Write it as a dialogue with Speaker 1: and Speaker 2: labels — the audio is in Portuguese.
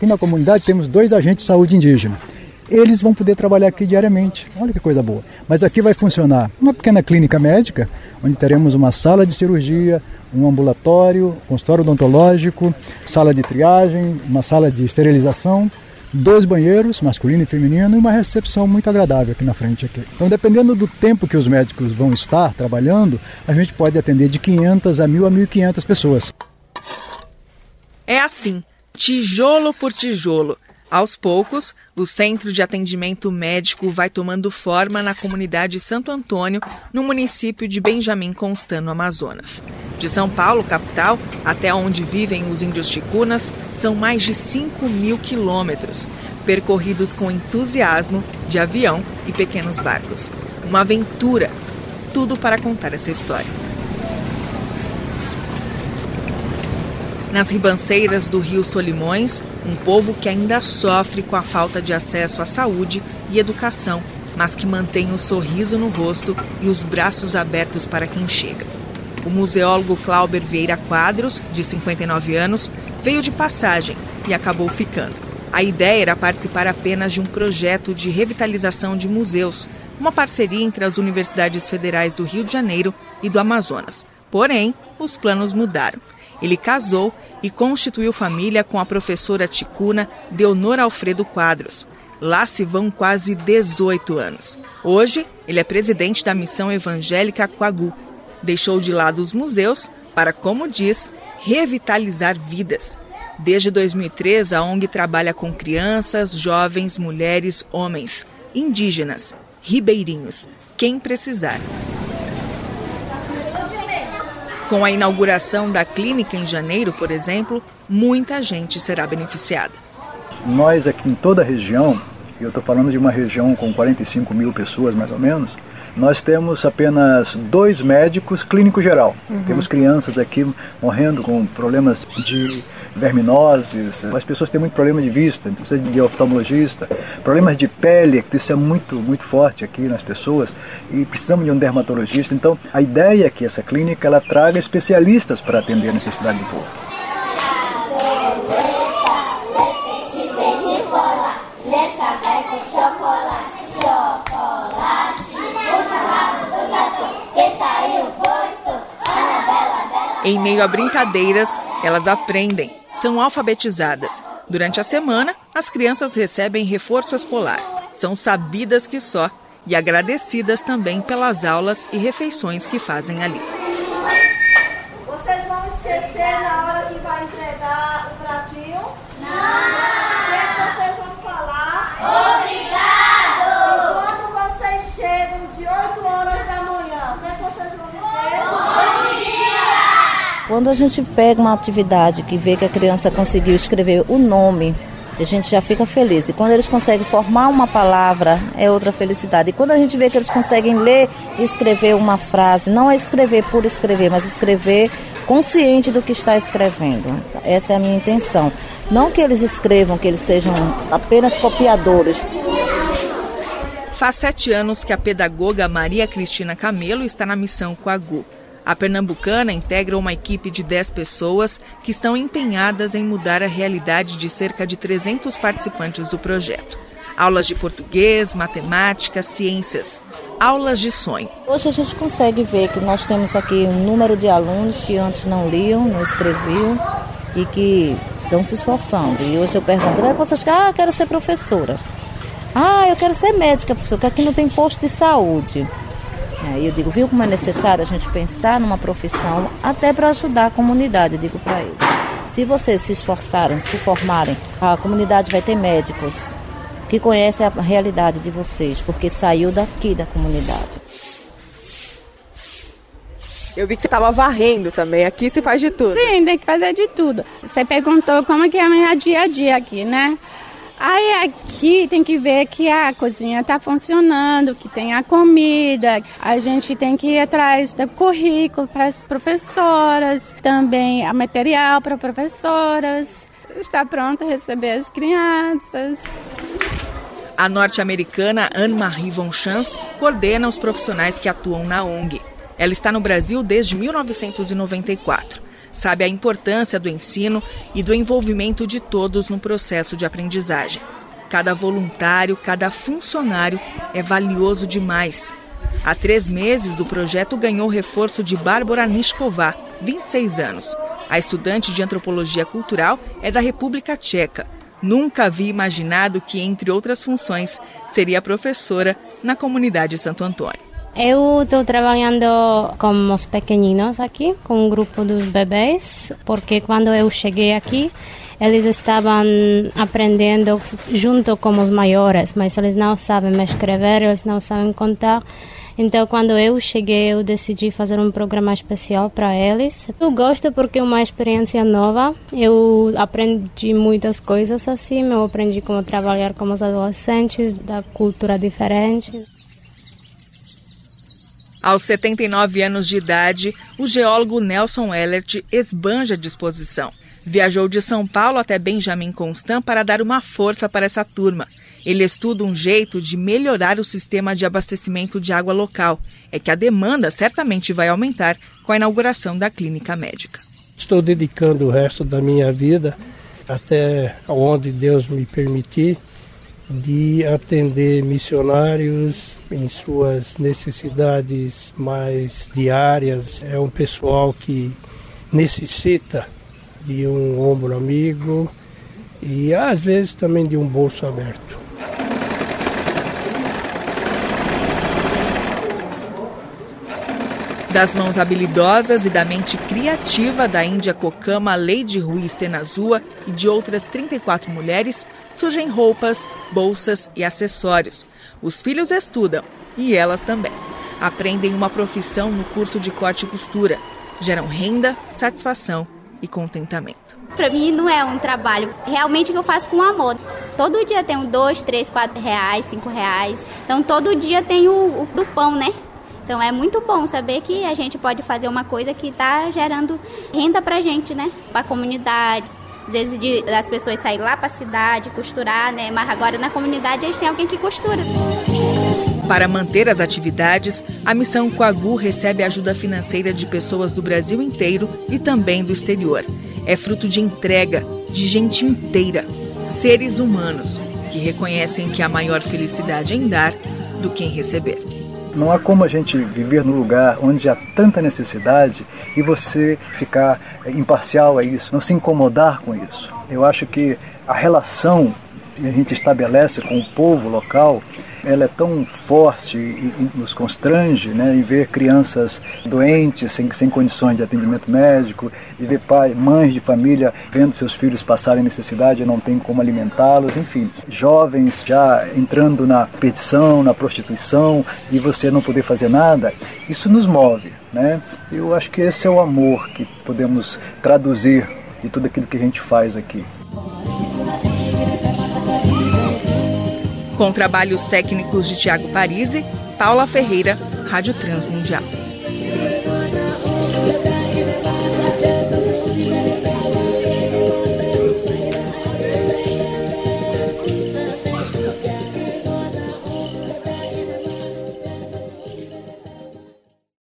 Speaker 1: Aqui na comunidade temos dois agentes de saúde indígena. Eles vão poder trabalhar aqui diariamente. Olha que coisa boa. Mas aqui vai funcionar uma pequena clínica médica, onde teremos uma sala de cirurgia, um ambulatório, consultório odontológico, sala de triagem, uma sala de esterilização, dois banheiros, masculino e feminino, e uma recepção muito agradável aqui na frente. Aqui. Então, dependendo do tempo que os médicos vão estar trabalhando, a gente pode atender de 500 a 1.000 a 1.500 pessoas.
Speaker 2: É assim, tijolo por tijolo. Aos poucos, o Centro de Atendimento Médico vai tomando forma na comunidade Santo Antônio, no município de Benjamin Constant, no Amazonas. De São Paulo, capital, até onde vivem os índios ticunas, são mais de 5 mil quilômetros, percorridos com entusiasmo de avião e pequenos barcos. Uma aventura, tudo para contar essa história. Nas ribanceiras do rio Solimões, um povo que ainda sofre com a falta de acesso à saúde e educação, mas que mantém o sorriso no rosto e os braços abertos para quem chega. O museólogo Clauber Vieira Quadros, de 59 anos, veio de passagem e acabou ficando. A ideia era participar apenas de um projeto de revitalização de museus, uma parceria entre as universidades federais do Rio de Janeiro e do Amazonas. Porém, os planos mudaram. Ele casou e constituiu família com a professora ticuna Deonor Alfredo Quadros. Lá se vão quase 18 anos. Hoje, ele é presidente da Missão Evangélica Quagu. Deixou de lado os museus para, como diz, revitalizar vidas. Desde 2003, a ONG trabalha com crianças, jovens, mulheres, homens, indígenas, ribeirinhos, quem precisar. Com a inauguração da clínica em janeiro, por exemplo, muita gente será beneficiada.
Speaker 1: Nós aqui em toda a região, eu estou falando de uma região com 45 mil pessoas mais ou menos, nós temos apenas dois médicos clínico geral. Uhum. Temos crianças aqui morrendo com problemas de verminoses, as pessoas têm muito problema de vista, então precisa de oftalmologista, problemas de pele, isso é muito, muito forte aqui nas pessoas, e precisamos de um dermatologista. Então, a ideia é que essa clínica ela traga especialistas para atender a necessidade do povo.
Speaker 2: Em meio a brincadeiras, elas aprendem, são alfabetizadas. Durante a semana, as crianças recebem reforço escolar. São sabidas que só e agradecidas também pelas aulas e refeições que fazem ali.
Speaker 3: Vocês vão esquecer na hora que vai entregar o pratinho? Não!
Speaker 4: Quando a gente pega uma atividade que vê que a criança conseguiu escrever o nome, a gente já fica feliz. E quando eles conseguem formar uma palavra, é outra felicidade. E quando a gente vê que eles conseguem ler e escrever uma frase, não é escrever por escrever, mas escrever consciente do que está escrevendo. Essa é a minha intenção. Não que eles escrevam, que eles sejam apenas copiadores.
Speaker 2: Faz sete anos que a pedagoga Maria Cristina Camelo está na missão com a GU. A pernambucana integra uma equipe de 10 pessoas que estão empenhadas em mudar a realidade de cerca de 300 participantes do projeto. Aulas de português, matemática, ciências. Aulas de sonho.
Speaker 4: Hoje a gente consegue ver que nós temos aqui um número de alunos que antes não liam, não escreviam e que estão se esforçando. E hoje eu pergunto, é vocês? Ah, quero ser professora. Ah, eu quero ser médica, porque aqui não tem posto de saúde. É, eu digo, viu como é necessário a gente pensar numa profissão até para ajudar a comunidade, eu digo para eles. Se vocês se esforçarem, se formarem, a comunidade vai ter médicos que conhecem a realidade de vocês, porque saiu daqui da comunidade.
Speaker 2: Eu vi que você estava varrendo também. Aqui se faz de tudo.
Speaker 5: Sim, tem que fazer de tudo. Você perguntou como é que é a minha dia a dia aqui, né? Aí aqui tem que ver que a cozinha está funcionando, que tem a comida. A gente tem que ir atrás do currículo para as professoras, também a material para professoras. Está pronta a receber as crianças.
Speaker 2: A norte-americana Anne-Marie Von Chance coordena os profissionais que atuam na ONG. Ela está no Brasil desde 1994 sabe a importância do ensino e do envolvimento de todos no processo de aprendizagem. Cada voluntário, cada funcionário é valioso demais. Há três meses, o projeto ganhou reforço de Bárbara Nisková, 26 anos. A estudante de antropologia cultural é da República Tcheca. Nunca havia imaginado que, entre outras funções, seria professora na comunidade Santo Antônio.
Speaker 6: Eu estou trabalhando com os pequeninos aqui, com um grupo dos bebês, porque quando eu cheguei aqui, eles estavam aprendendo junto com os maiores, mas eles não sabem escrever, eles não sabem contar. Então, quando eu cheguei, eu decidi fazer um programa especial para eles. Eu gosto porque é uma experiência nova. Eu aprendi muitas coisas assim. Eu aprendi como trabalhar com os adolescentes da cultura diferente.
Speaker 2: Aos 79 anos de idade, o geólogo Nelson Ellert esbanja a disposição. Viajou de São Paulo até Benjamin Constant para dar uma força para essa turma. Ele estuda um jeito de melhorar o sistema de abastecimento de água local. É que a demanda certamente vai aumentar com a inauguração da clínica médica.
Speaker 7: Estou dedicando o resto da minha vida, até onde Deus me permitir, de atender missionários em suas necessidades mais diárias. É um pessoal que necessita de um ombro amigo e às vezes também de um bolso aberto.
Speaker 2: Das mãos habilidosas e da mente criativa da Índia Kokama Lady Ruiz Tenazua e de outras 34 mulheres, surgem roupas, bolsas e acessórios. Os filhos estudam e elas também. Aprendem uma profissão no curso de corte e costura. Geram renda, satisfação e contentamento.
Speaker 8: Para mim não é um trabalho realmente eu faço com amor. Todo dia tenho dois, três, quatro reais, cinco reais. Então todo dia tenho o do pão, né? Então é muito bom saber que a gente pode fazer uma coisa que está gerando renda para gente, né? Para a comunidade. Às vezes de, as pessoas saem lá para a cidade costurar, né? Mas agora na comunidade a gente tem alguém que costura.
Speaker 2: Para manter as atividades, a Missão Coagu recebe ajuda financeira de pessoas do Brasil inteiro e também do exterior. É fruto de entrega de gente inteira, seres humanos, que reconhecem que há maior felicidade em dar do que em receber.
Speaker 1: Não há como a gente viver no lugar onde há tanta necessidade e você ficar imparcial a isso, não se incomodar com isso. Eu acho que a relação que a gente estabelece com o povo local ela é tão forte e, nos constrange né, em ver crianças doentes, sem, sem condições de atendimento médico, e ver pai, mães de família vendo seus filhos passarem necessidade e não tem como alimentá-los, enfim, jovens já entrando na petição, na prostituição, e você não poder fazer nada, isso nos move. Né? Eu acho que esse é o amor que podemos traduzir de tudo aquilo que a gente faz aqui.
Speaker 2: Com trabalhos técnicos de Tiago Parisi, Paula Ferreira, Rádio Transmundial.